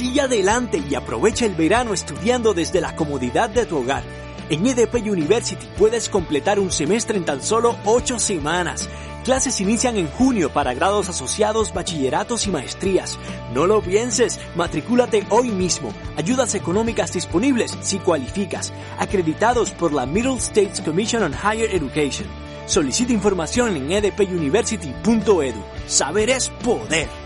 Sigue adelante y aprovecha el verano estudiando desde la comodidad de tu hogar. En EDP University puedes completar un semestre en tan solo 8 semanas. Clases inician en junio para grados asociados, bachilleratos y maestrías. No lo pienses, matricúlate hoy mismo. Ayudas económicas disponibles si cualificas. Acreditados por la Middle States Commission on Higher Education. Solicita información en edpuniversity.edu. Saber es poder.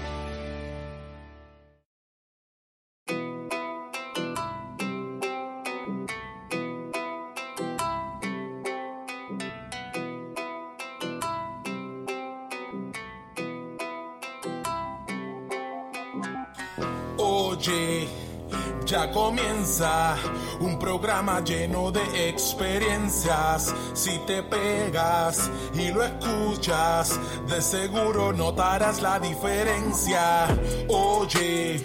Comienza un programa lleno de experiencias. Si te pegas y lo escuchas, de seguro notarás la diferencia. Oye,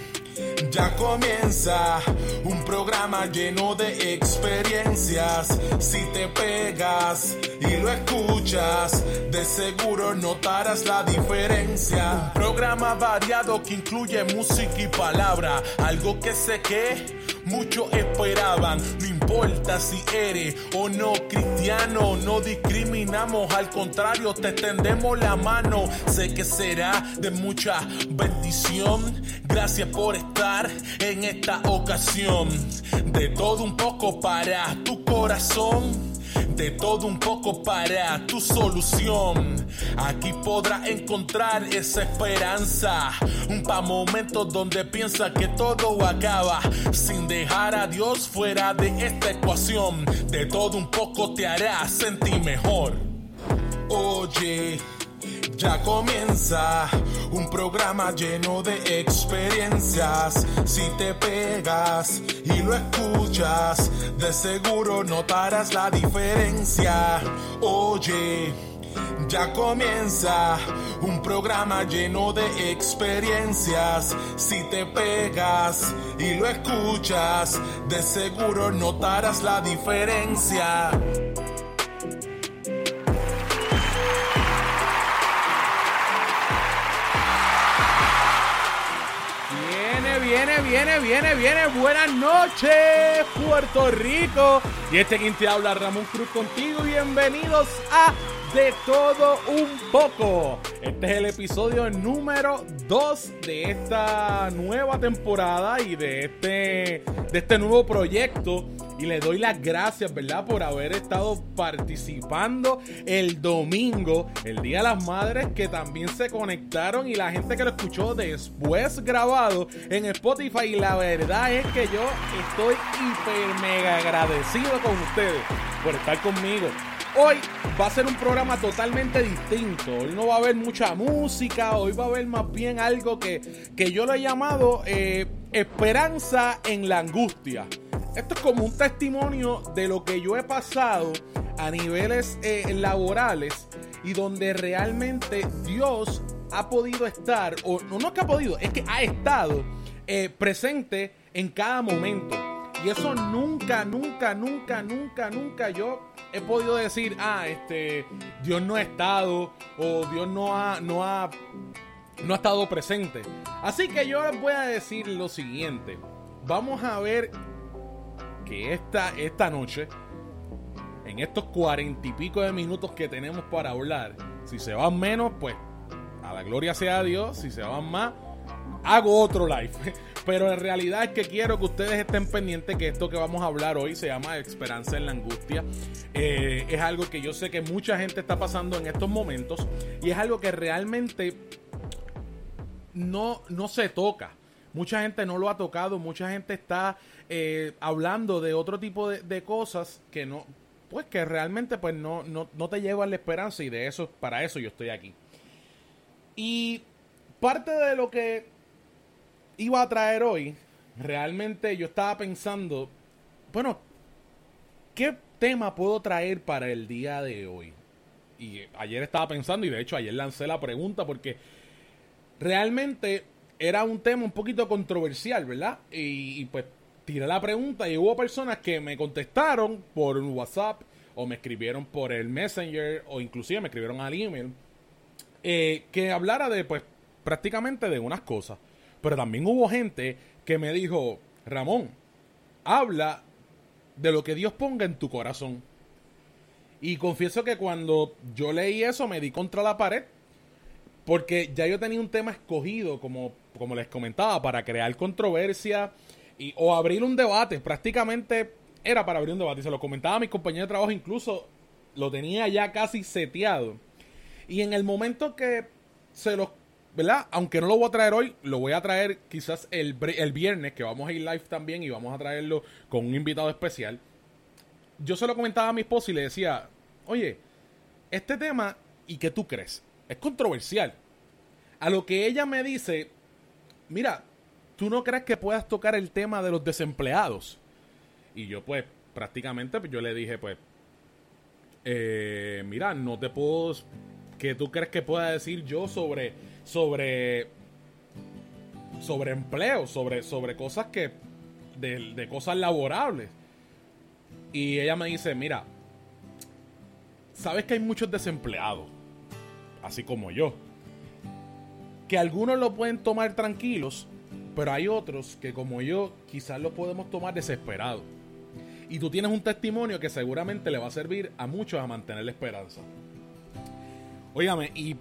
ya comienza un programa lleno de experiencias. Si te pegas y lo escuchas, de seguro notarás la diferencia. Un programa variado que incluye música y palabra, algo que sé que muchos esperaban. No importa si eres o no cristiano, no discriminamos, al contrario, te extendemos la mano. Sé que será de mucha bendición. Gracias por estar en esta ocasión. De todo un poco para tu corazón. De todo un poco para tu solución. Aquí podrás encontrar esa esperanza. Un pa' momentos donde piensa que todo acaba. Sin dejar a Dios fuera de esta ecuación. De todo un poco te hará sentir mejor. Oye. Ya comienza un programa lleno de experiencias. Si te pegas y lo escuchas, de seguro notarás la diferencia. Oye, ya comienza un programa lleno de experiencias. Si te pegas y lo escuchas, de seguro notarás la diferencia. Viene, viene, viene, viene. Buenas noches, Puerto Rico. Y este quien te habla, Ramón Cruz contigo. Bienvenidos a De Todo Un Poco. Este es el episodio número 2 de esta nueva temporada y de este, de este nuevo proyecto. Y le doy las gracias, ¿verdad? Por haber estado participando el domingo, el Día de las Madres, que también se conectaron y la gente que lo escuchó después grabado en Spotify. Y la verdad es que yo estoy hiper mega agradecido con ustedes por estar conmigo. Hoy va a ser un programa totalmente distinto. Hoy no va a haber mucha música. Hoy va a haber más bien algo que, que yo lo he llamado eh, esperanza en la angustia. Esto es como un testimonio de lo que yo he pasado a niveles eh, laborales y donde realmente Dios ha podido estar, o no, no es que ha podido, es que ha estado eh, presente en cada momento. Y eso nunca, nunca, nunca, nunca, nunca yo he podido decir, ah, este, Dios no ha estado o Dios no ha, no ha, no ha estado presente. Así que yo les voy a decir lo siguiente. Vamos a ver que esta, esta noche, en estos cuarenta y pico de minutos que tenemos para hablar, si se van menos, pues a la gloria sea Dios. Si se van más, hago otro live. Pero en realidad es que quiero que ustedes estén pendientes que esto que vamos a hablar hoy se llama Esperanza en la Angustia. Eh, es algo que yo sé que mucha gente está pasando en estos momentos y es algo que realmente no, no se toca. Mucha gente no lo ha tocado, mucha gente está eh, hablando de otro tipo de, cosas que no, pues que realmente pues no, no, no te llevan la esperanza y de eso, para eso yo estoy aquí. Y parte de lo que iba a traer hoy, realmente yo estaba pensando, bueno, ¿qué tema puedo traer para el día de hoy? Y ayer estaba pensando, y de hecho ayer lancé la pregunta porque realmente era un tema un poquito controversial, ¿verdad? Y, pues tiré la pregunta y hubo personas que me contestaron por WhatsApp o me escribieron por el Messenger o inclusive me escribieron al email eh, que hablara de pues prácticamente de unas cosas. Pero también hubo gente que me dijo, Ramón, habla de lo que Dios ponga en tu corazón. Y confieso que cuando yo leí eso me di contra la pared. Porque ya yo tenía un tema escogido, como, como les comentaba, para crear controversia y, o abrir un debate. Prácticamente era para abrir un debate. Y se lo comentaba a mis compañeros de trabajo, incluso lo tenía ya casi seteado. Y en el momento que se los, ¿verdad? Aunque no lo voy a traer hoy, lo voy a traer quizás el, el viernes, que vamos a ir live también y vamos a traerlo con un invitado especial. Yo se lo comentaba a mi esposa y le decía, oye, este tema, ¿y qué tú crees? Es controversial. A lo que ella me dice, mira, ¿tú no crees que puedas tocar el tema de los desempleados? Y yo pues prácticamente pues, yo le dije pues, eh, mira, no te puedo... ¿Qué tú crees que pueda decir yo sobre... sobre sobre empleo, sobre, sobre cosas que. De, de, cosas laborables. Y ella me dice: Mira, sabes que hay muchos desempleados, así como yo, que algunos lo pueden tomar tranquilos, pero hay otros que, como yo, quizás lo podemos tomar desesperados. Y tú tienes un testimonio que seguramente le va a servir a muchos a mantener la esperanza. Óigame, y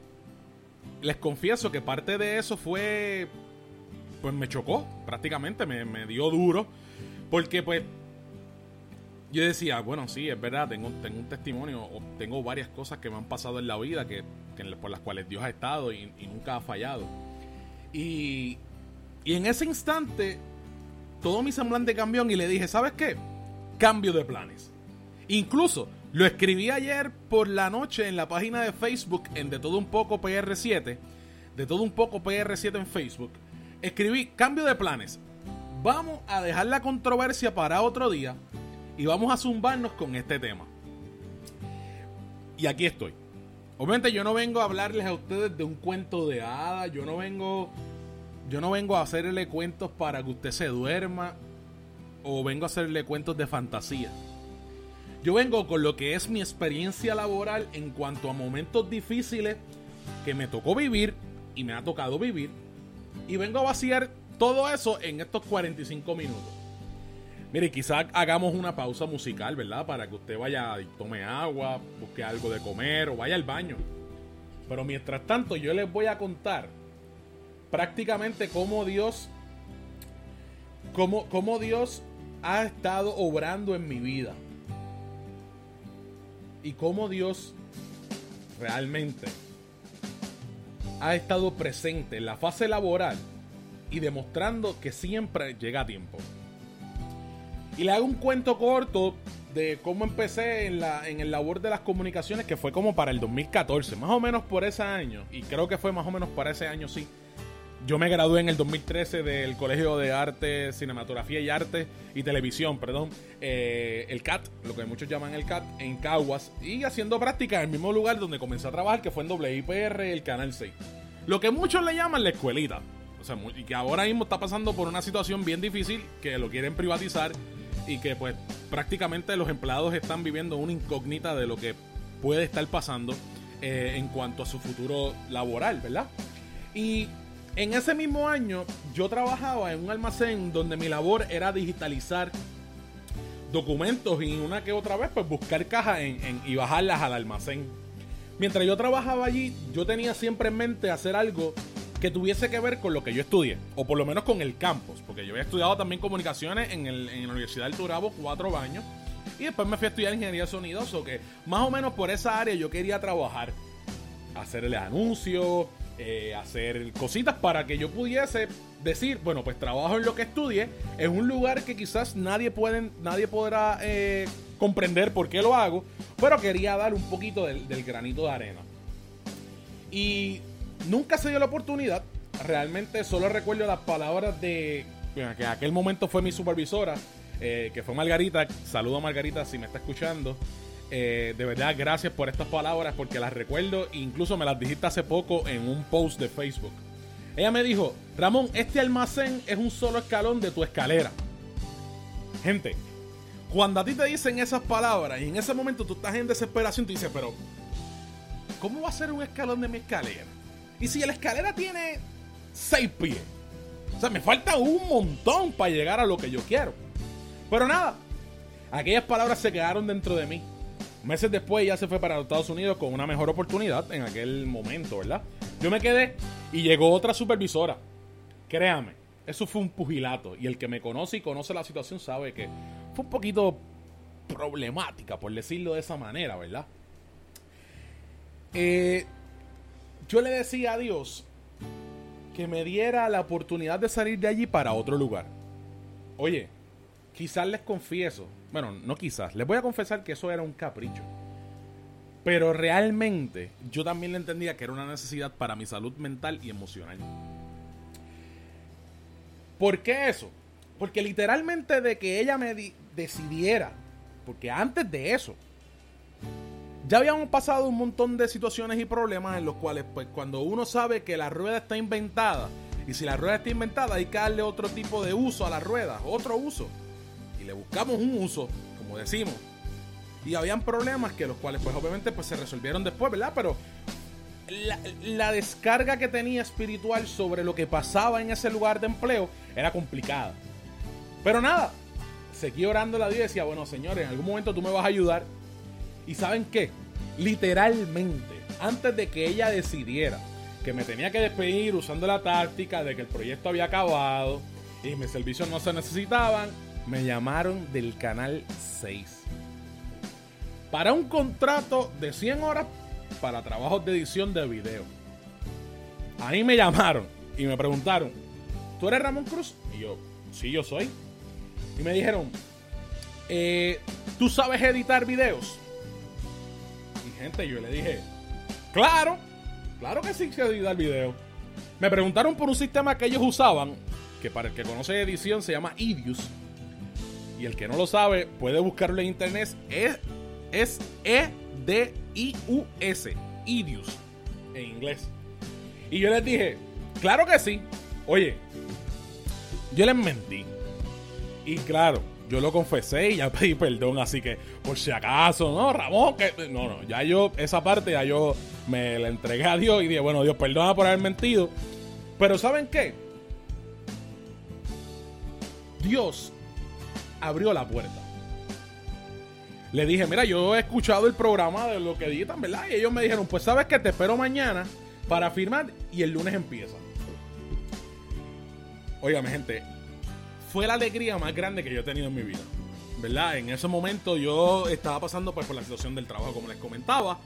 les confieso que parte de eso fue. Pues me chocó, prácticamente, me, me dio duro. Porque, pues, yo decía, bueno, sí, es verdad, tengo, tengo un testimonio, tengo varias cosas que me han pasado en la vida que, por las cuales Dios ha estado y, y nunca ha fallado. Y, y en ese instante, todo mi semblante cambió y le dije, ¿sabes qué? cambio de planes. Incluso lo escribí ayer por la noche en la página de Facebook en De Todo Un Poco PR7. De Todo Un Poco PR7 en Facebook. Escribí cambio de planes. Vamos a dejar la controversia para otro día y vamos a zumbarnos con este tema. Y aquí estoy. Obviamente yo no vengo a hablarles a ustedes de un cuento de hadas, yo no vengo yo no vengo a hacerle cuentos para que usted se duerma o vengo a hacerle cuentos de fantasía. Yo vengo con lo que es mi experiencia laboral en cuanto a momentos difíciles que me tocó vivir y me ha tocado vivir. Y vengo a vaciar todo eso en estos 45 minutos. Mire, quizás hagamos una pausa musical, ¿verdad? Para que usted vaya y tome agua, busque algo de comer o vaya al baño. Pero mientras tanto, yo les voy a contar prácticamente cómo Dios, cómo, cómo Dios ha estado obrando en mi vida. Y cómo Dios realmente ha estado presente en la fase laboral y demostrando que siempre llega a tiempo. Y le hago un cuento corto de cómo empecé en, la, en el labor de las comunicaciones, que fue como para el 2014, más o menos por ese año. Y creo que fue más o menos para ese año, sí yo me gradué en el 2013 del Colegio de Arte, Cinematografía y Arte y Televisión, perdón, eh, el CAT, lo que muchos llaman el CAT, en Caguas, y haciendo práctica en el mismo lugar donde comencé a trabajar, que fue en WIPR, el Canal 6. Lo que muchos le llaman la escuelita. O sea, y que ahora mismo está pasando por una situación bien difícil, que lo quieren privatizar y que pues prácticamente los empleados están viviendo una incógnita de lo que puede estar pasando eh, en cuanto a su futuro laboral, ¿verdad? Y en ese mismo año yo trabajaba en un almacén donde mi labor era digitalizar documentos y una que otra vez pues buscar cajas y bajarlas al almacén. Mientras yo trabajaba allí, yo tenía siempre en mente hacer algo que tuviese que ver con lo que yo estudié, o por lo menos con el campus, porque yo había estudiado también comunicaciones en, la Universidad del Turabo cuatro años, y después me fui a estudiar ingeniería de sonido, o que más o menos por esa área yo quería trabajar, hacerle anuncios, eh, hacer cositas para que yo pudiese decir, bueno, pues trabajo en lo que estudie, en un lugar que quizás nadie, pueden, nadie podrá eh, comprender por qué lo hago, pero quería dar un poquito del, granito de arena. Y nunca se dio la oportunidad, realmente solo recuerdo las palabras de, que en aquel momento fue mi supervisora, eh, que fue Margarita, saludo a Margarita si me está escuchando. Eh, de verdad, gracias por estas palabras porque las recuerdo. Incluso me las dijiste hace poco en un post de Facebook. Ella me dijo, Ramón, este almacén es un solo escalón de tu escalera. Gente, cuando a ti te dicen esas palabras y en ese momento tú estás en desesperación, tú dices, pero ¿cómo va a ser un escalón de mi escalera? Y si la escalera tiene seis pies, O sea, me falta un montón para llegar a lo que yo quiero. Pero nada, aquellas palabras se quedaron dentro de mí. Meses después ya se fue para los Estados Unidos con una mejor oportunidad en aquel momento, ¿verdad? Yo me quedé y llegó otra supervisora. Créame, eso fue un pugilato. Y el que me conoce y conoce la situación sabe que fue un poquito problemática, por decirlo de esa manera, ¿verdad? Eh, yo le decía a Dios que me diera la oportunidad de salir de allí para otro lugar. Oye, quizás les confieso, bueno, no quizás, les voy a confesar que eso era un capricho. Pero realmente yo también le entendía que era una necesidad para mi salud mental y emocional. ¿Por qué eso? Porque literalmente de que ella me decidiera, porque antes de eso, ya habíamos pasado un montón de situaciones y problemas en los cuales, pues, cuando uno sabe que la rueda está inventada, y si la rueda está inventada, hay que darle otro tipo de uso a la rueda, otro uso. Le buscamos un uso, como decimos. Y habían problemas que los cuales, pues, obviamente, pues, se resolvieron después, ¿verdad? Pero la, la, descarga que tenía espiritual sobre lo que pasaba en ese lugar de empleo era complicada. Pero nada, seguí orando a Dios y decía, bueno, señores, en algún momento tú me vas a ayudar y saben qué? Literalmente, antes de que ella decidiera que me tenía que despedir usando la táctica de que el proyecto había acabado y mis servicios no se necesitaban, me llamaron del canal 6. Para un contrato de 100 horas para trabajos de edición de video. Ahí me llamaron y me preguntaron, ¿tú eres Ramón Cruz? Y yo, sí, yo soy. Y me dijeron, eh, ¿tú sabes editar videos? gente, yo le dije, claro, claro que sí sé editar video. Me preguntaron por un sistema que ellos usaban, que para el que conoce edición se llama Idius. Y el que no lo sabe puede buscarlo en internet. Es, es E-D-I-U-S. Idius. En inglés. Y yo les dije, claro que sí. Oye, yo les mentí. Y claro, yo lo confesé y ya pedí perdón, así que por si acaso, no, Ramón, que no, no, ya yo esa parte ya yo me la entregué a Dios y dije, bueno, Dios, perdona por haber mentido. Pero ¿saben qué? Dios abrió la puerta. Le dije, mira, yo he escuchado el programa de lo que editan, ¿verdad? Y ellos me dijeron, pues sabes que te espero mañana para firmar y el lunes empieza. Óigame, gente, fue la alegría más grande que yo he tenido en mi vida. ¿Verdad? En ese momento yo estaba pasando pues, por la situación del trabajo, como les comentaba.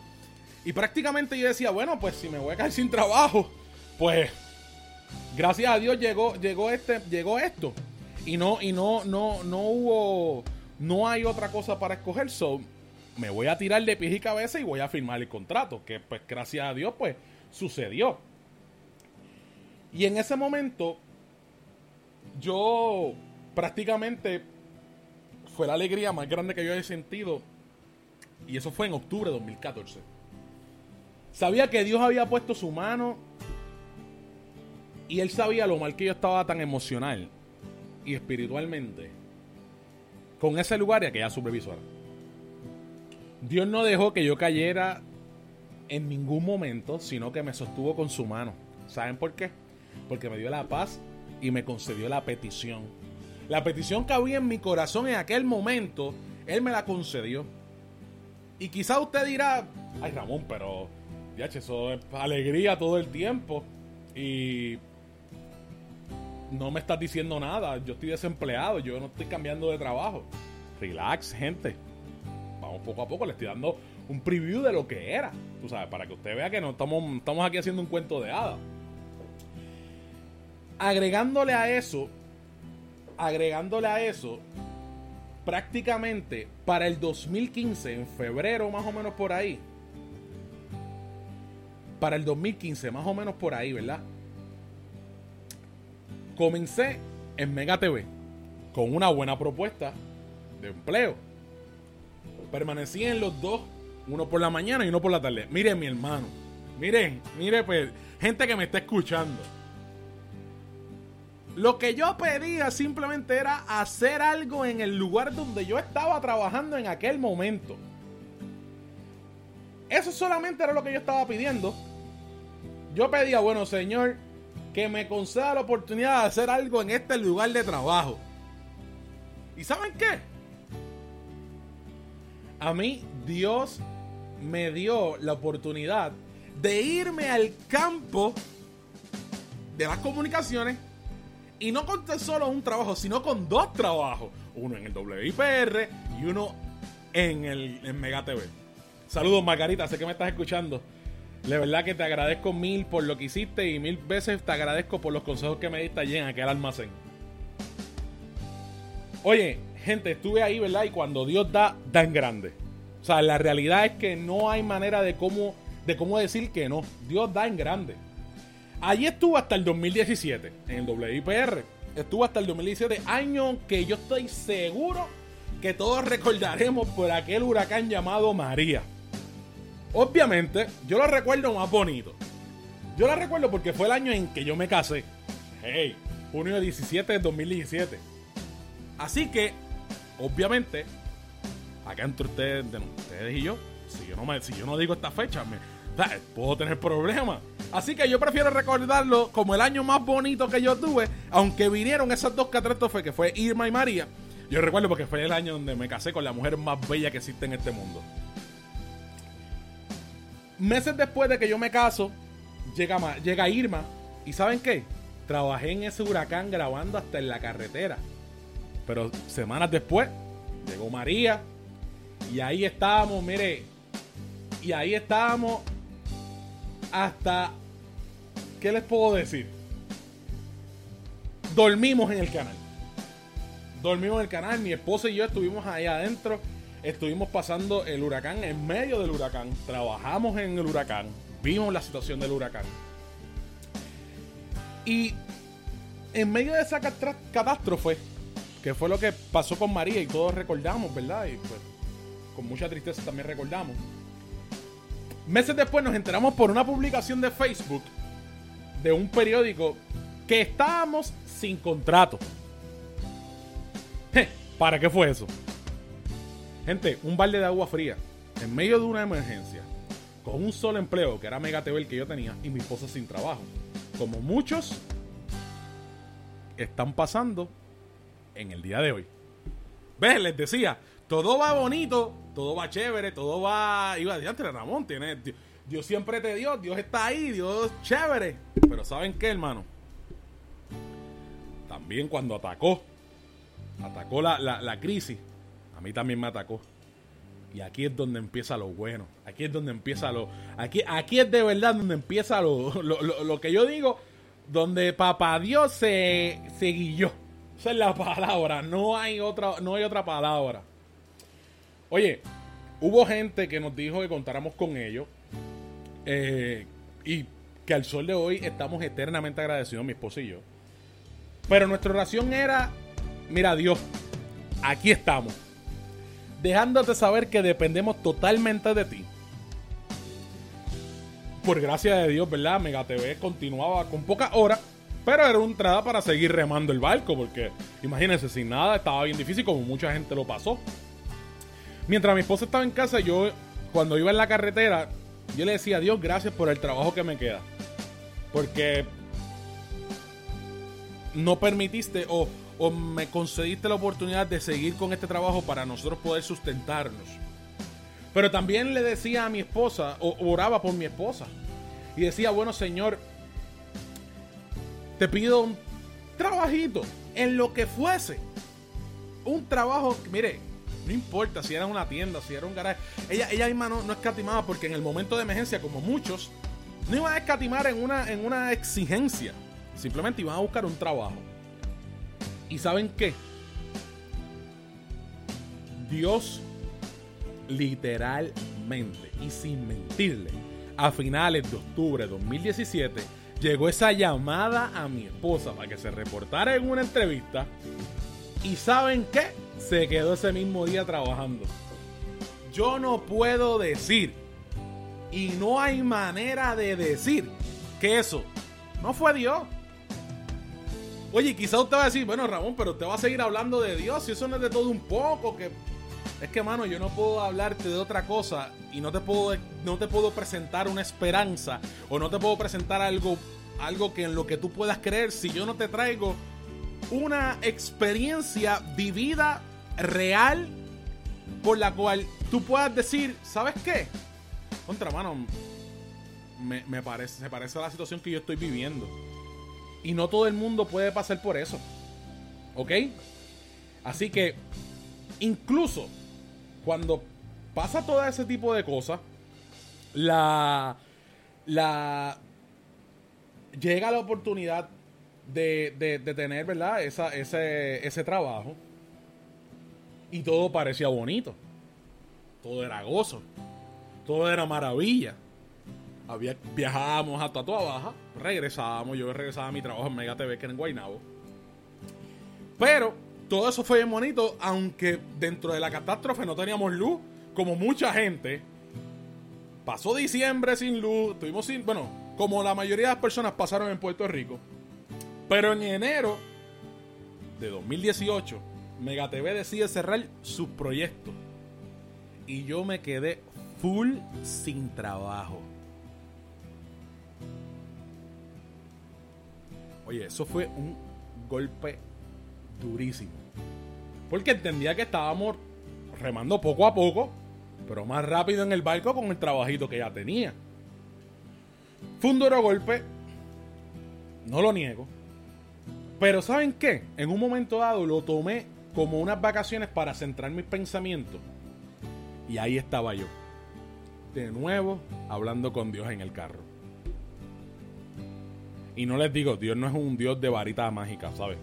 Y prácticamente yo decía, bueno, pues si me voy a caer sin trabajo, pues gracias a Dios llegó, llegó, este, llegó esto. Y no, y no, no, no hubo, no hay otra cosa para escoger. So, me voy a tirar de pies y cabeza y voy a firmar el contrato. Que pues gracias a Dios, pues sucedió. Y en ese momento yo prácticamente fue la alegría más grande que yo he sentido. Y eso fue en octubre de 2014. Sabía que Dios había puesto su mano. Y él sabía lo mal que yo estaba tan emocional y espiritualmente con ese lugar y aquella supervisora. Dios no dejó que yo cayera en ningún momento, sino que me sostuvo con su mano. ¿Saben por qué? Porque me dio la paz y me concedió la petición. La petición que había en mi corazón en aquel momento, Él me la concedió. Y quizá usted dirá, ay Ramón, pero ya eso es alegría todo el tiempo. Y no me estás diciendo nada. Yo estoy desempleado, yo no estoy cambiando de trabajo. Relax, gente. Vamos poco a poco, le estoy dando un preview de lo que era. Tú sabes, para que usted vea que no estamos, estamos aquí haciendo un cuento de hadas agregándole a eso, agregándole a eso, prácticamente para el 2015, en febrero más o menos por ahí, para el 2015 más o menos por ahí, ¿verdad? Comencé en Mega TV con una buena propuesta de empleo. Permanecí en los dos, uno por la mañana y uno por la tarde. Miren mi hermano, miren, miren pues, gente que me está escuchando lo que yo pedía simplemente era hacer algo en el lugar donde yo estaba trabajando en aquel momento. Eso solamente era lo que yo estaba pidiendo. Yo pedía, bueno, Señor, que me conceda la oportunidad de hacer algo en este lugar de trabajo. ¿Y saben qué? A mí Dios me dio la oportunidad de irme al campo de las comunicaciones y no con solo un trabajo, sino con dos trabajos. Uno en el WIPR y uno en el en Mega TV. Saludos Margarita, sé que me estás escuchando. De verdad que te agradezco mil por lo que hiciste y mil veces te agradezco por los consejos que me diste allí en aquel almacén. Oye, gente, estuve ahí, ¿verdad? Y cuando Dios da, da en grande. O sea, la realidad es que no hay manera de cómo, de cómo decir que no. Dios da en grande. Allí estuvo hasta el 2017, en el WIPR. Estuvo hasta el 2017, año que yo estoy seguro que todos recordaremos por aquel huracán llamado María. Obviamente, yo lo recuerdo más bonito. Yo lo recuerdo porque fue el año en que yo me casé. Hey, junio 17 de 2017. Así que, obviamente, acá entre ustedes, ustedes y yo, si yo no, me, si yo no digo esta fecha, me, puedo tener problemas. Así que yo prefiero recordarlo como el año más bonito que yo tuve, aunque vinieron esas dos catástrofes que fue Irma y María. Yo recuerdo porque fue el año donde me casé con la mujer más bella que existe en este mundo. Meses después de que yo me caso, llega, Irma. ¿Y saben qué? Trabajé en ese huracán grabando hasta en la carretera. Pero semanas después, llegó María. Y ahí estábamos, mire. Y ahí estábamos hasta... ¿Qué les puedo decir? Dormimos en el canal. Dormimos en el canal. Mi esposa y yo estuvimos ahí adentro estuvimos pasando el huracán en medio del huracán, trabajamos en el huracán, vimos la situación del huracán. Y en medio de esa catástrofe, que fue lo que pasó con María y todos recordamos, ¿verdad? Y pues con mucha tristeza también recordamos. Meses después nos enteramos por una publicación de Facebook de un periódico que estábamos sin contrato. ¿Para qué fue eso? Gente, un balde de agua fría en medio de una emergencia, con un solo empleo, que era Mega TV el que yo tenía, y mi esposa sin trabajo. Como muchos están pasando en el día de hoy. ¿Ves? Les decía, todo va bonito, todo va chévere, todo va. Iba adiante, Ramón, tiene. Dios, siempre te dio, Dios está ahí, Dios chévere. Pero ¿saben qué, hermano? También cuando atacó, atacó la, la crisis, a mí también me atacó. Y aquí es donde empieza lo bueno. Aquí es donde empieza lo. Aquí, aquí es de verdad donde empieza lo, lo, que yo digo. Donde papá Dios se, se guilló. Esa es la palabra. No hay otra, no hay otra palabra. Oye, hubo gente que nos dijo que contáramos con ellos. Eh, y que al sol de hoy estamos eternamente agradecidos, mi esposo y yo. Pero nuestra oración era: Mira, Dios, aquí estamos dejándote saber que dependemos totalmente de ti. Por gracia de Dios, ¿verdad? Mega TV continuaba con pocas horas, pero era una entrada para seguir remando el barco, porque imagínense, sin nada estaba bien difícil, como mucha gente lo pasó. Mientras mi esposa estaba en casa, yo, cuando iba en la carretera, yo le decía Dios, gracias por el trabajo que me queda. Porque no permitiste o o me concediste la oportunidad de seguir con este trabajo para nosotros poder sustentarnos. Pero también le decía a mi esposa, o oraba por mi esposa, y decía, bueno Señor, te pido un trabajito, en lo que fuese. Un trabajo, mire, no importa si era una tienda, si era un garaje. Ella, ella misma no, no escatimaba porque en el momento de emergencia, como muchos, no iban a escatimar en una, en una exigencia. Simplemente iban a buscar un trabajo. ¿Y saben qué? Dios literalmente y sin mentirle, a finales de octubre de 2017 llegó esa llamada a mi esposa para que se reportara en una entrevista y ¿saben qué? Se quedó ese mismo día trabajando. Yo no puedo decir y no hay manera de decir que eso no fue Dios. Oye, quizá usted va a decir, bueno, Ramón, pero usted va a seguir hablando de Dios y eso no es de todo un poco, que es que, mano, yo no puedo hablarte de otra cosa y no te puedo, no te puedo presentar una esperanza o no te puedo presentar algo algo que en lo que tú puedas creer si yo no te traigo una experiencia vivida real por la cual tú puedas decir, ¿sabes qué? Contra mano, me, me parece, se parece a la situación que yo estoy viviendo. Y no todo el mundo puede pasar por eso. ¿Ok? Así que, incluso cuando pasa todo ese tipo de cosas, la. La. Llega la oportunidad de, de, tener, ¿verdad? Esa, ese, ese trabajo. Y todo parecía bonito. Todo era gozo. Todo era maravilla. Viajábamos hasta Toa Baja. Regresábamos. Yo regresaba a mi trabajo en Mega TV, que era en Guaynabo. Pero todo eso fue bien bonito. Aunque dentro de la catástrofe no teníamos luz. Como mucha gente. Pasó diciembre sin luz. Tuvimos sin. Bueno, como la mayoría de las personas pasaron en Puerto Rico. Pero en enero de 2018 Mega TV decide cerrar sus proyectos. Y yo me quedé full sin trabajo. Oye, eso fue un golpe durísimo. Porque entendía que estábamos remando poco a poco, pero más rápido en el barco con el trabajito que ya tenía. Fue un duro golpe, no lo niego. Pero ¿saben qué? En un momento dado lo tomé como unas vacaciones para centrar mis pensamientos. Y ahí estaba yo. De nuevo, hablando con Dios en el carro. Y no les digo, Dios no es un Dios de varita mágica, ¿sabes?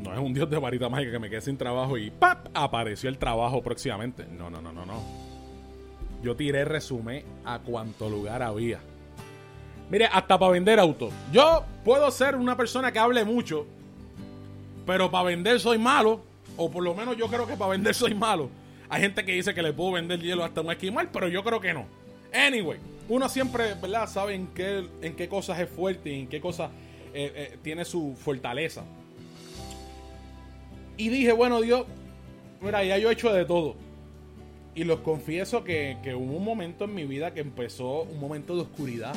No es un Dios de varita mágica que me quede sin trabajo y ¡pap! apareció el trabajo próximamente. No, no, no, no, no. Yo tiré resumen a cuánto lugar había. Mire, hasta para vender autos. Yo puedo ser una persona que hable mucho, pero para vender soy malo. O por lo menos yo creo que para vender soy malo. Hay gente que dice que le puedo vender hielo hasta un esquimal, pero yo creo que no. Anyway, uno siempre, ¿verdad? Sabe en qué, en qué cosas es fuerte y en qué cosas eh, eh, tiene su fortaleza. Y dije, bueno, Dios, mira, ya yo he hecho de todo. Y los confieso que, que hubo un momento en mi vida que empezó un momento de oscuridad.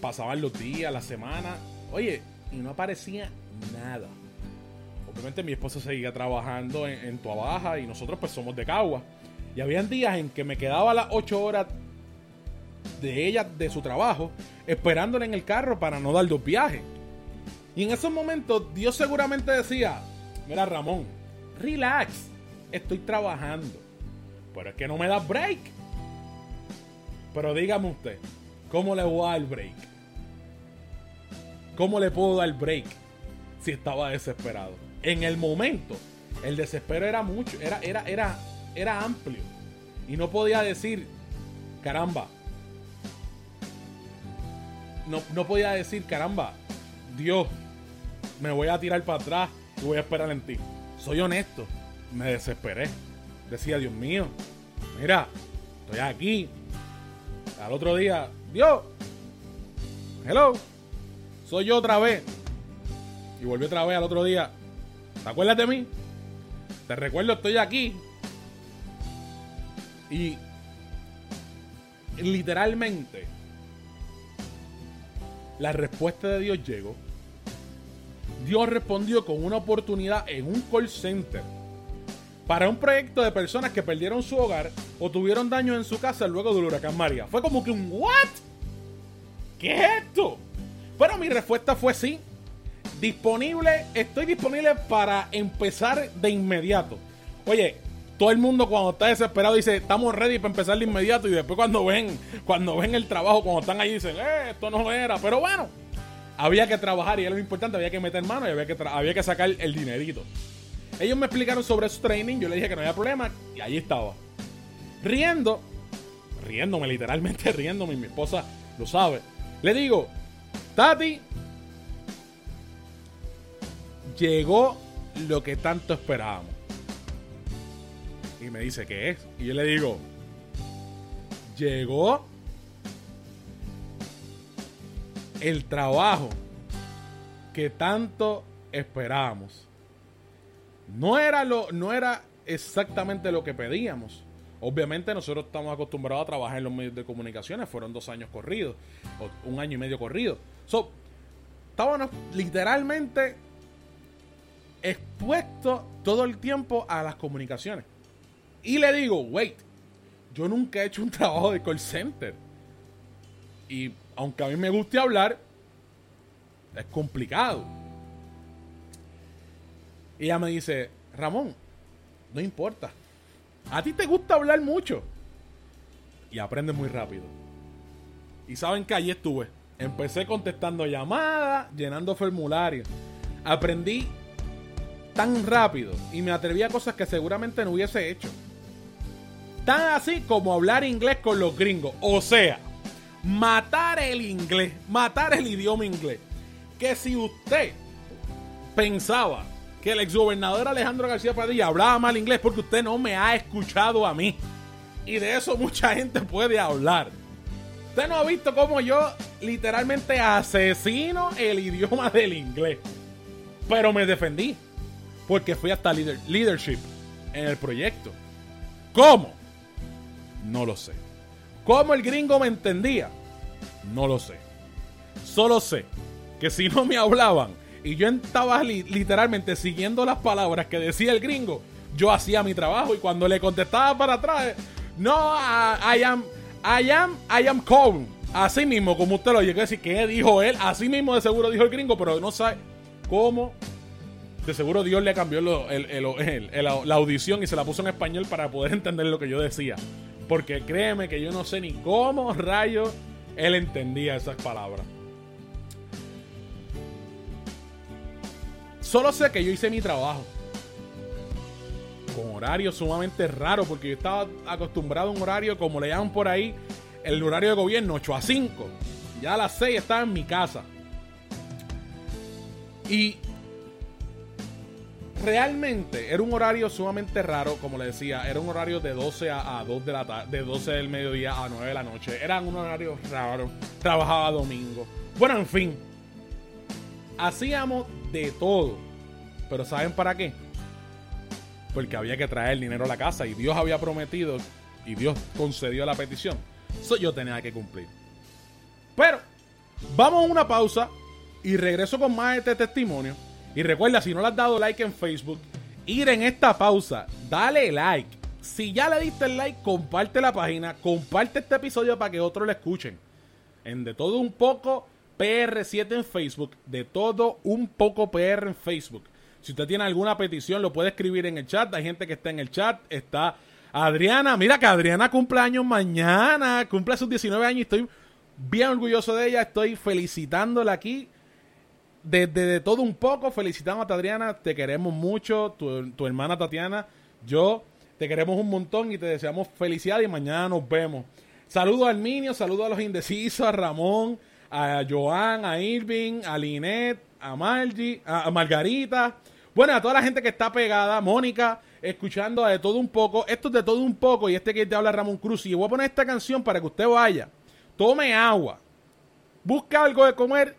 Pasaban los días, las semanas. Oye, y no aparecía nada. Obviamente mi esposa seguía trabajando en, en Baja y nosotros pues somos de Cagua. Y habían días en que me quedaba las 8 horas de ella, de su trabajo, esperándola en el carro para no dar dos viajes. Y en esos momentos Dios seguramente decía, mira Ramón, relax, estoy trabajando. Pero es que no me das break. Pero dígame usted, ¿cómo le voy a dar break? ¿Cómo le puedo dar break si estaba desesperado? En el momento, el desespero era mucho, era, era, era, era amplio. Y no podía decir, caramba. No, no podía decir, caramba, Dios, me voy a tirar para atrás y voy a esperar en ti. Soy honesto, me desesperé. Decía, Dios mío, mira, estoy aquí. Al otro día, Dios, hello, soy yo otra vez. Y volví otra vez al otro día. ¿Te acuerdas de mí? Te recuerdo, estoy aquí. Y literalmente, la respuesta de Dios llegó. Dios respondió con una oportunidad en un call center para un proyecto de personas que perdieron su hogar o tuvieron daño en su casa luego del huracán María. Fue como que un ¿what? ¿Qué es esto? Bueno, mi respuesta fue sí. Disponible, estoy disponible para empezar de inmediato. Oye, todo el mundo cuando está desesperado dice, estamos ready para empezar de inmediato y después cuando ven, cuando ven el trabajo, cuando están ahí dicen, eh, esto no era, pero bueno, había que trabajar y era lo importante, había que meter mano y había que, había que sacar el dinerito. Ellos me explicaron sobre su training, yo le dije que no había problema y ahí estaba. Riendo, riéndome, literalmente riéndome, y mi esposa lo sabe. Le digo, Tati, llegó lo que tanto esperábamos. Y me dice, ¿qué es? Y yo le digo, llegó el trabajo que tanto esperábamos. No era, lo, no era exactamente lo que pedíamos Obviamente nosotros estamos acostumbrados a trabajar en los medios de comunicaciones, fueron dos años corridos, o un año y medio corrido. So, estábamos literalmente expuestos todo el tiempo a las comunicaciones. Y le digo, wait, yo nunca he hecho un trabajo de call center. Y aunque a mí me guste hablar, es complicado. Y ella me dice, Ramón, no importa. A ti te gusta hablar mucho. Y aprendes muy rápido. Y saben que allí estuve. Empecé contestando llamadas, llenando formularios. Aprendí tan rápido y me atreví a cosas que seguramente no hubiese hecho. Tan así como hablar inglés con los gringos. O sea, matar el inglés, matar el idioma inglés. Que si usted pensaba que el exgobernador Alejandro García Padilla hablaba mal inglés porque usted no me ha escuchado a mí. Y de eso mucha gente puede hablar. Usted no ha visto cómo yo literalmente asesino el idioma del inglés. Pero me defendí. Porque fui hasta leadership en el proyecto. ¿Cómo? No lo sé. ¿Cómo el gringo me entendía? No lo sé. Solo sé que si no me hablaban y yo estaba literalmente siguiendo las palabras que decía el gringo, yo hacía mi trabajo y cuando le contestaba para atrás, no, I, am, I am, I am calm. Así mismo, como usted lo oye, que decir, ¿qué dijo él? Así mismo de seguro dijo el gringo, pero no sabe cómo. De seguro Dios le cambió la audición y se la puso en español para poder entender lo que yo decía. Porque créeme que yo no sé ni cómo rayos él entendía esas palabras. Solo sé que yo hice mi trabajo. Con horario sumamente raro, porque yo estaba acostumbrado a un horario, como le llaman por ahí, el horario de gobierno, 8 a 5. Ya a las 6 estaba en mi casa. Y realmente era un horario sumamente raro, como le decía, era un horario de 12 a, 2 de la tarde, de 12 del mediodía a 9 de la noche. Era un horario raro, trabajaba domingo. Bueno, en fin, hacíamos de todo. Pero ¿saben para qué? Porque había que traer el dinero a la casa y Dios había prometido y Dios concedió la petición. Eso yo tenía que cumplir. Pero vamos a una pausa y regreso con más de este testimonio. Y recuerda, si no le has dado like en Facebook, ir en esta pausa, dale like. Si ya le diste el like, comparte la página, comparte este episodio para que otros lo escuchen. En de todo un poco, PR7 en Facebook, de todo un poco PR en Facebook. Si usted tiene alguna petición, lo puede escribir en el chat. Hay gente que está en el chat. Está Adriana. Mira que Adriana cumple años mañana. Cumple sus 19 años y estoy bien orgulloso de ella. Estoy felicitándola aquí. Desde de, todo un poco, felicitamos a Adriana. Te queremos mucho. Tu, tu hermana Tatiana. Yo te queremos un montón y te deseamos felicidad y mañana nos vemos. Saludos a Arminio, saludos a los indecisos, a Ramón, a Joan, a Irving, a Linet, a Margie, a, Margarita. Bueno, a toda la gente que está pegada, Mónica, escuchando de todo un poco. Esto es de todo un poco y este que te habla Ramón Cruz. Y voy a poner esta canción para que usted vaya, tome agua, busque algo de comer,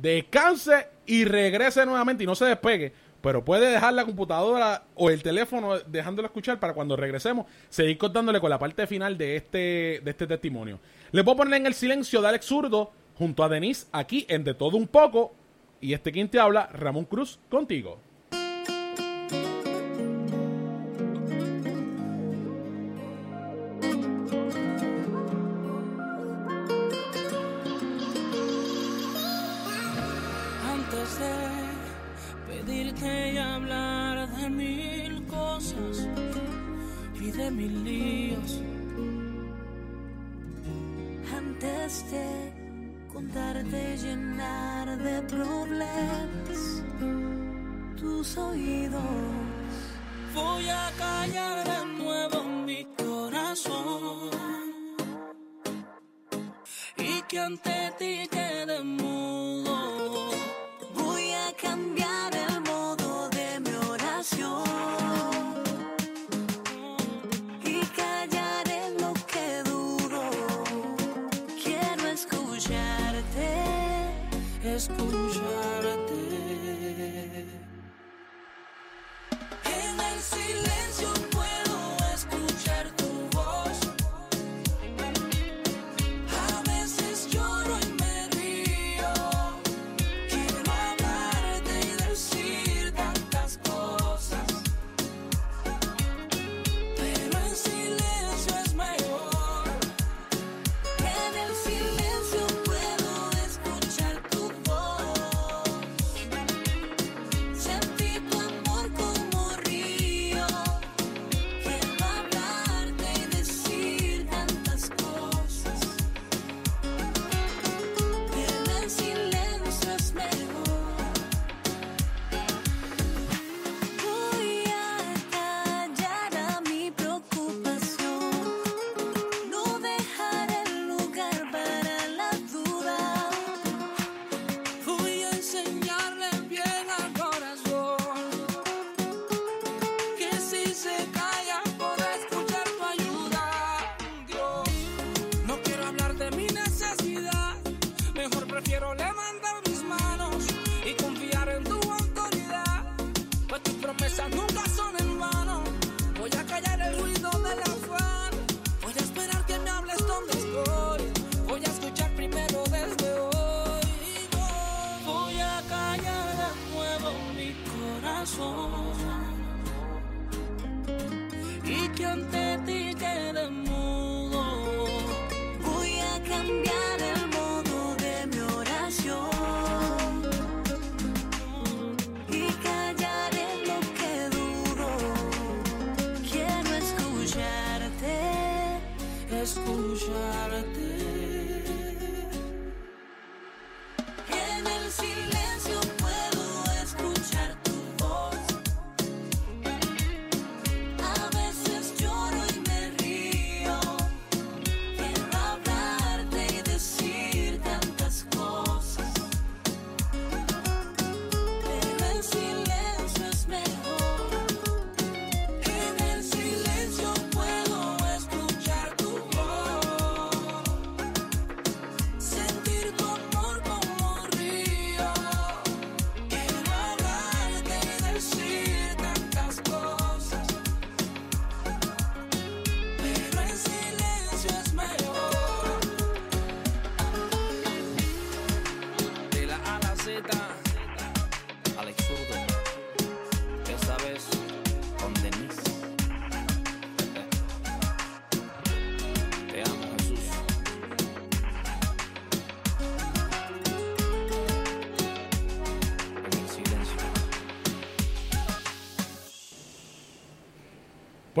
descanse y regrese nuevamente y no se despegue. Pero puede dejar la computadora o el teléfono dejándolo escuchar para cuando regresemos seguir contándole con la parte final de este, de este testimonio. Le puedo poner en el silencio de Alex Zurdo junto a Denise aquí en De Todo Un Poco. Y este quien te habla, Ramón Cruz, contigo.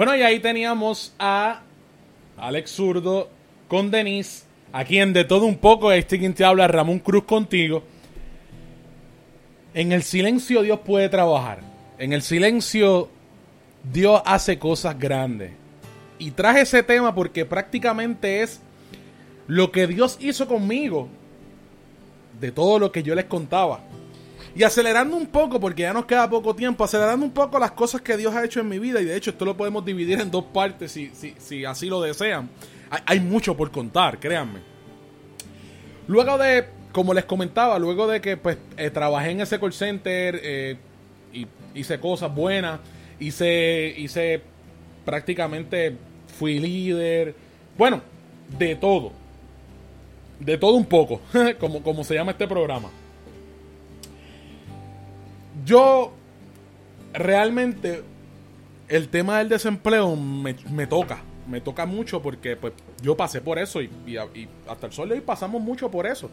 Bueno, y ahí teníamos a Alex Zurdo con Denise. Aquí en De Todo Un Poco, este quien te habla, Ramón Cruz contigo. En el silencio Dios puede trabajar. En el silencio Dios hace cosas grandes. Y traje ese tema porque prácticamente es lo que Dios hizo conmigo. De todo lo que yo les contaba. Y acelerando un poco, porque ya nos queda poco tiempo, acelerando un poco las cosas que Dios ha hecho en mi vida. Y de hecho, esto lo podemos dividir en dos partes si, si, si así lo desean. Hay, mucho por contar, créanme. Luego de, como les comentaba, luego de que pues eh, trabajé en ese call center, eh, y hice cosas buenas, hice, hice prácticamente, fui líder, bueno, de todo. De todo un poco, como, como se llama este programa yo realmente el tema del desempleo me, me toca, me toca mucho porque pues yo pasé por eso y, hasta el sol de hoy pasamos mucho por eso.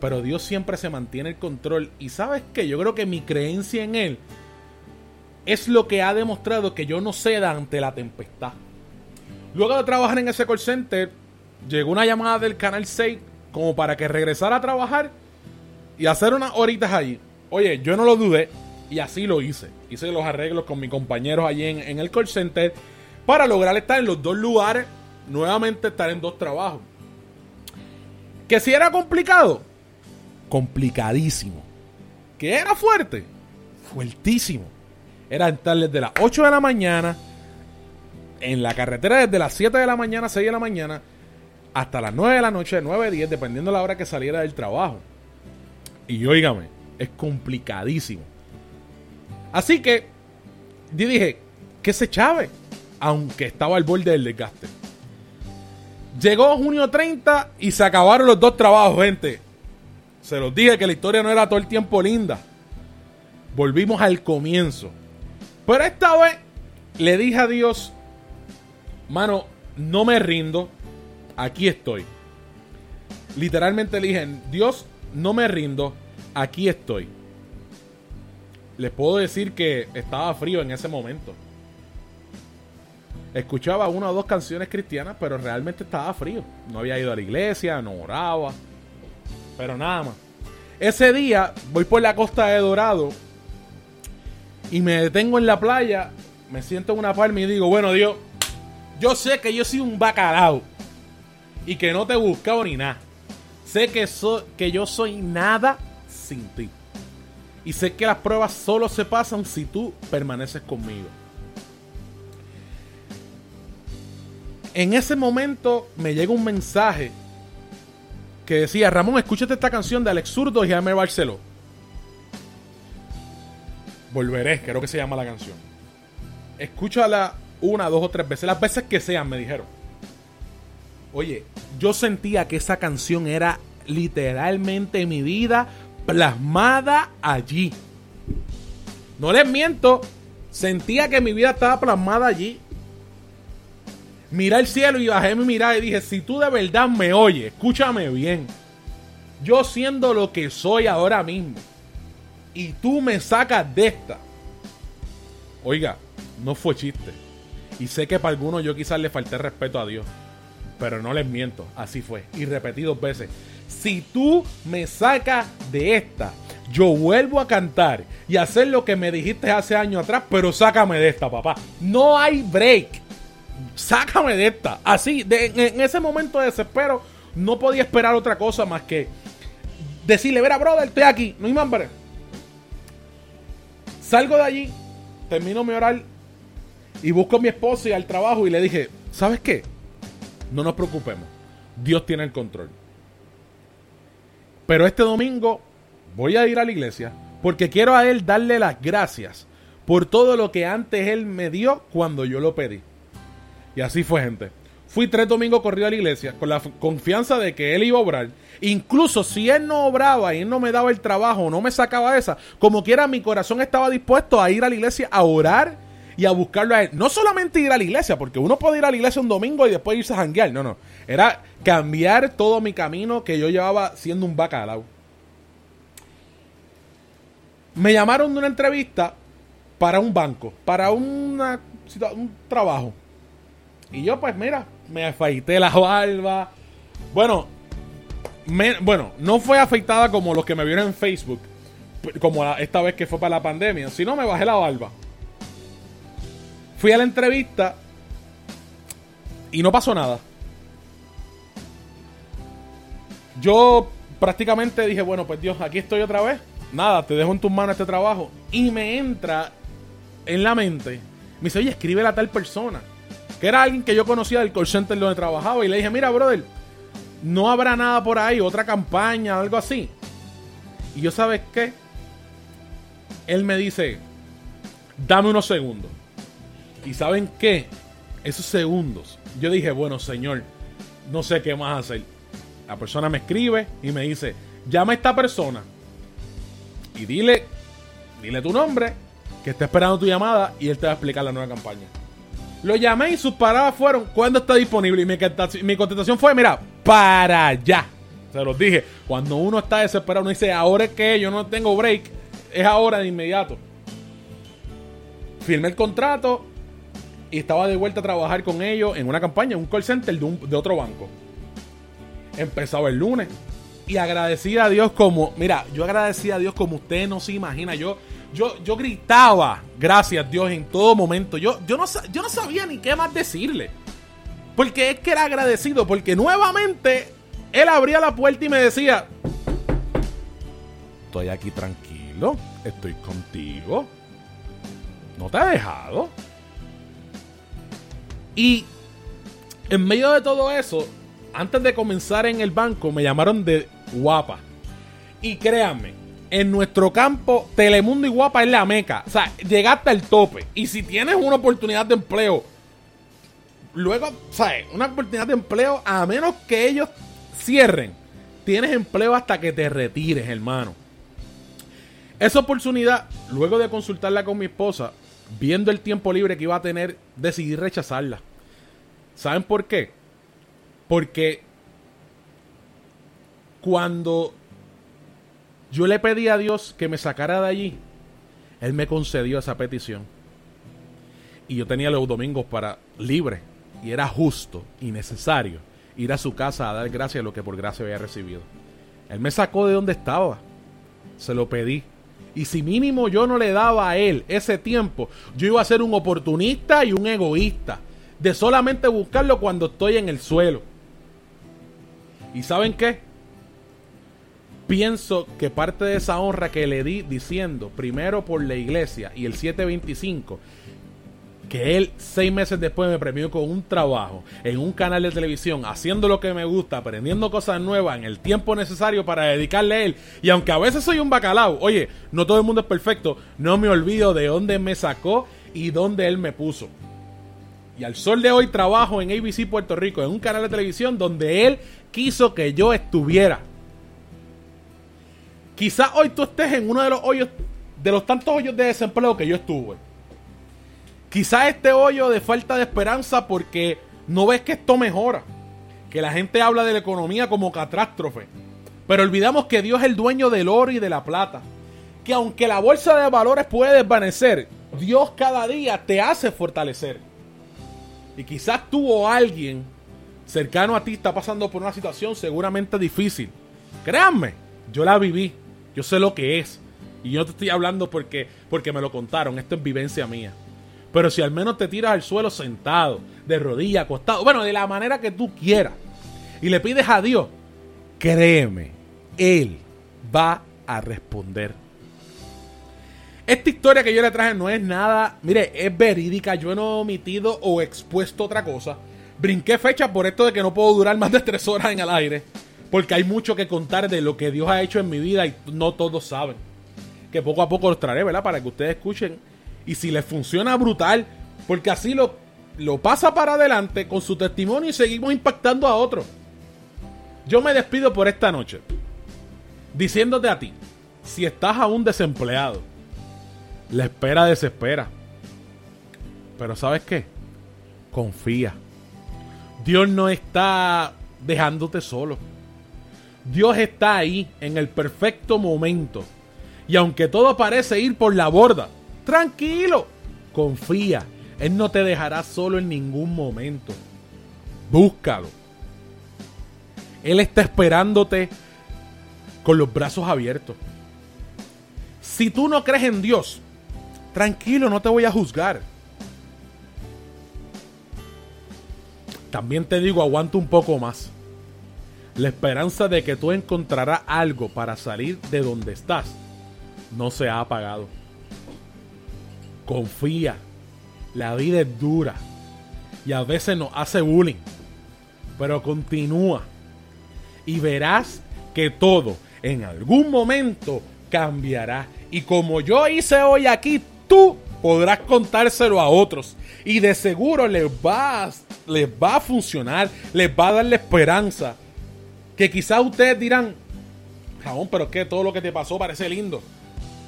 Pero Dios siempre se mantiene el control y sabes que yo creo que mi creencia en Él es lo que ha demostrado que yo no ceda ante la tempestad. Luego de trabajar en ese call center, llegó una llamada del Canal 6 como para que regresara a trabajar y hacer unas horitas allí. Oye, yo no lo dudé y así lo hice. Hice los arreglos con mis compañeros allí en, el call center para lograr estar en los dos lugares, nuevamente estar en dos trabajos. Que si era complicado, complicadísimo. Que era fuerte, fuertísimo. Era estar desde las 8 de la mañana en la carretera desde las 7 de la mañana, 6 de la mañana, hasta las 9 de la noche, 9, 10, dependiendo de la hora que saliera del trabajo. Y óigame, es complicadísimo. Así que yo dije, que se chave, aunque estaba al borde del desgaste. Llegó junio 30 y se acabaron los dos trabajos, gente. Se los dije que la historia no era todo el tiempo linda. Volvimos al comienzo. Pero esta vez le dije a Dios, mano, no me rindo, aquí estoy. Literalmente le dije, Dios, no me rindo, aquí estoy. Les puedo decir que estaba frío en ese momento. Escuchaba una o dos canciones cristianas, pero realmente estaba frío. No había ido a la iglesia, no oraba. Pero nada más. Ese día voy por la costa de Dorado y me detengo en la playa, me siento en una palma y digo, bueno Dios, yo sé que yo soy un bacalao y que no te he buscado ni nada. Sé que, so- que yo soy nada sin ti. Y sé que las pruebas solo se pasan si tú permaneces conmigo. En ese momento me llega un mensaje que decía, Ramón, escúchate esta canción de Alex Zurdo y Jaime Barceló. Volveré, creo que se llama la canción. Escúchala una, dos o tres veces, las veces que sean, me dijeron. Oye, yo sentía que esa canción era literalmente mi vida plasmada allí. No les miento, sentía que mi vida estaba plasmada allí. Miré el cielo y bajé mi mirada y dije, si tú de verdad me oyes, escúchame bien. Yo siendo lo que soy ahora mismo. Y tú me sacas de esta. Oiga, no fue chiste. Y sé que para algunos yo quizás le falté respeto a Dios. Pero no les miento, así fue. Y repetí dos veces. Si tú me sacas de esta, yo vuelvo a cantar y hacer lo que me dijiste hace años atrás, pero sácame de esta, papá. No hay break. Sácame de esta. Así, de, en ese momento de desespero, no podía esperar otra cosa más que decirle, verá, brother, estoy aquí, no hay más Salgo de allí, termino mi oral y busco a mi esposa y al trabajo y le dije, ¿sabes qué? No nos preocupemos. Dios tiene el control. Pero este domingo voy a ir a la iglesia porque quiero a Él darle las gracias por todo lo que antes Él me dio cuando yo lo pedí. Y así fue, gente. Fui tres domingos corrido a la iglesia con la confianza de que Él iba a obrar. Incluso si Él no obraba y Él no me daba el trabajo no me sacaba esa, como quiera mi corazón estaba dispuesto a ir a la iglesia a orar y a buscarlo a él. No solamente ir a la iglesia, porque uno puede ir a la iglesia un domingo y después irse a janguear. No, no. Era cambiar todo mi camino que yo llevaba siendo un bacalao. Me llamaron de una entrevista para un banco, para una, un trabajo. Y yo, pues mira, me afeité la barba. Bueno, bueno, no fue afeitada como los que me vieron en Facebook, como esta vez que fue para la pandemia, sino me bajé la barba. Fui a la entrevista y no pasó nada. Yo prácticamente dije, bueno, pues Dios, aquí estoy otra vez. Nada, te dejo en tus manos este trabajo. Y me entra en la mente, me dice, oye, escribe a tal persona. Que era alguien que yo conocía del call center donde trabajaba. Y le dije, mira, brother, no habrá nada por ahí, otra campaña, algo así. Y yo, ¿sabes qué? Él me dice, dame unos segundos. Y saben qué? Esos segundos, yo dije, bueno, señor, no sé qué más hacer. La persona me escribe y me dice, llama a esta persona y dile, dile tu nombre, que está esperando tu llamada y él te va a explicar la nueva campaña. Lo llamé y sus paradas fueron, ¿cuándo está disponible? Y mi, contestación fue, mira, para allá. Se los dije, cuando uno está desesperado, uno dice, ahora es que yo no tengo break, es ahora de inmediato. Firmé el contrato, y estaba de vuelta a trabajar con ellos en una campaña, en un call center de otro banco. Empezaba el lunes. Y agradecí a Dios como, mira, yo agradecí a Dios como usted no se imagina. Yo, yo, yo gritaba, gracias Dios, en todo momento. Yo, yo, no, yo no sabía ni qué más decirle. Porque es que era agradecido, porque nuevamente él abría la puerta y me decía, estoy aquí tranquilo, estoy contigo. No te he dejado. Y en medio de todo eso, antes de comenzar en el banco, me llamaron de guapa. Y créanme, en nuestro campo, Telemundo y Guapa es la meca. O sea, llegaste al tope. Y si tienes una oportunidad de empleo, luego, ¿sabes? Una oportunidad de empleo, a menos que ellos cierren, tienes empleo hasta que te retires, hermano. Esa oportunidad, luego de consultarla con mi esposa, viendo el tiempo libre que iba a tener, decidí rechazarla. ¿Saben por qué? Porque cuando yo le pedí a Dios que me sacara de allí, Él me concedió esa petición. Y yo tenía los domingos para libre. Y era justo y necesario ir a su casa a dar gracias a lo que por gracia había recibido. Él me sacó de donde estaba. Se lo pedí. Y si mínimo yo no le daba a él ese tiempo, yo iba a ser un oportunista y un egoísta de solamente buscarlo cuando estoy en el suelo. ¿Y saben qué? Pienso que parte de esa honra que le di diciendo, primero por la iglesia y el 725, que él seis meses después me premió con un trabajo en un canal de televisión, haciendo lo que me gusta, aprendiendo cosas nuevas en el tiempo necesario para dedicarle a él. Y aunque a veces soy un bacalao, oye, no todo el mundo es perfecto, no me olvido de dónde me sacó y dónde él me puso. Y al sol de hoy trabajo en ABC Puerto Rico, en un canal de televisión donde él quiso que yo estuviera. Quizás hoy tú estés en uno de los hoyos, de los tantos hoyos de desempleo que yo estuve. Quizás este hoyo de falta de esperanza porque no ves que esto mejora. Que la gente habla de la economía como catástrofe. Pero olvidamos que Dios es el dueño del oro y de la plata. Que aunque la bolsa de valores puede desvanecer, Dios cada día te hace fortalecer. Y quizás tú o alguien cercano a ti está pasando por una situación seguramente difícil. Créanme, yo la viví. Yo sé lo que es. Y yo te estoy hablando porque, porque me lo contaron. Esto es vivencia mía. Pero si al menos te tiras al suelo sentado, de rodillas, acostado, bueno, de la manera que tú quieras, y le pides a Dios, créeme, Él va a responder. Esta historia que yo le traje no es nada, mire, es verídica, yo no he omitido o expuesto otra cosa. Brinqué fecha por esto de que no puedo durar más de tres horas en el aire, porque hay mucho que contar de lo que Dios ha hecho en mi vida y no todos saben. Que poco a poco los traeré, ¿verdad? Para que ustedes escuchen y si le funciona brutal, porque así lo, lo pasa para adelante con su testimonio y seguimos impactando a otros. Yo me despido por esta noche, diciéndote a ti, si estás aún desempleado, la espera desespera. Pero ¿sabes qué? Confía. Dios no está dejándote solo. Dios está ahí en el perfecto momento. Y aunque todo parece ir por la borda, Tranquilo, confía. Él no te dejará solo en ningún momento. Búscalo. Él está esperándote con los brazos abiertos. Si tú no crees en Dios, tranquilo, no te voy a juzgar. También te digo, aguanta un poco más. La esperanza de que tú encontrarás algo para salir de donde estás no se ha apagado. Confía. La vida es dura. Y a veces nos hace bullying. Pero continúa. Y verás que todo en algún momento cambiará. Y como yo hice hoy aquí, tú podrás contárselo a otros. Y de seguro les va, les va a funcionar. Les va a dar la esperanza. Que quizás ustedes dirán, Ramón, pero es que todo lo que te pasó parece lindo.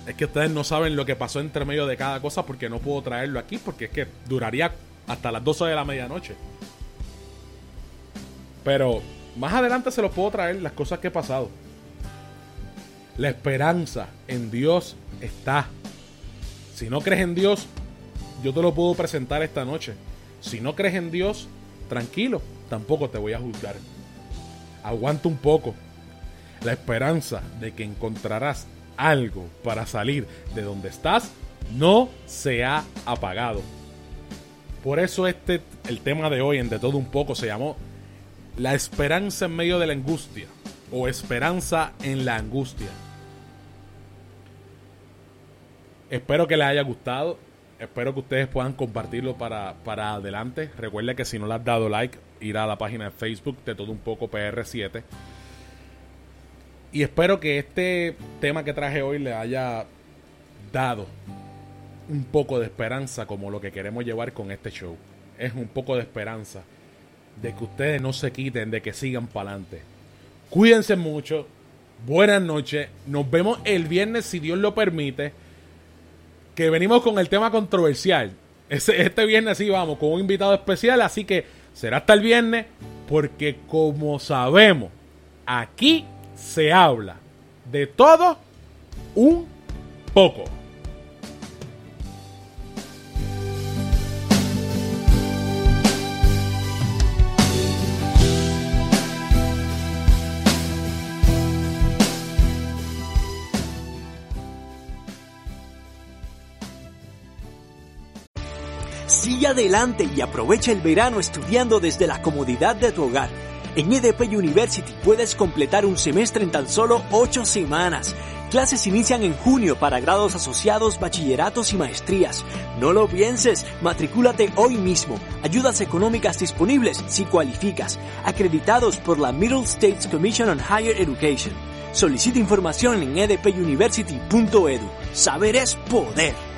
Es que ustedes no saben lo que pasó entre medio de cada cosa porque no puedo traerlo aquí porque es que duraría hasta las 12 de la medianoche. Pero más adelante se los puedo traer las cosas que he pasado. La esperanza en Dios está. Si no crees en Dios, yo te lo puedo presentar esta noche. Si no crees en Dios, tranquilo, tampoco te voy a juzgar. Aguanta un poco. La esperanza de que encontrarás algo para salir de donde estás no se ha apagado. Por eso este el tema de hoy en de todo un poco se llamó La esperanza en medio de la angustia o esperanza en la angustia. Espero que les haya gustado. Espero que ustedes puedan compartirlo para, para adelante. Recuerda que si no le has dado like, ir a la página de Facebook de todo un poco PR7 y espero que este tema que traje hoy le haya dado un poco de esperanza como lo que queremos llevar con este show. Es un poco de esperanza de que ustedes no se quiten, de que sigan para adelante. Cuídense mucho. Buenas noches. Nos vemos el viernes si Dios lo permite. Que venimos con el tema controversial. Este viernes sí vamos con un invitado especial. Así que será hasta el viernes. Porque como sabemos, aquí se habla de todo un poco. Adelante y aprovecha el verano estudiando desde la comodidad de tu hogar. En EDP University puedes completar un semestre en tan solo 8 semanas. Clases inician en junio para grados asociados, bachilleratos y maestrías. No lo pienses, matricúlate hoy mismo. Ayudas económicas disponibles si cualificas. Acreditados por la Middle States Commission on Higher Education. Solicita información en edpuniversity.edu. Saber es poder.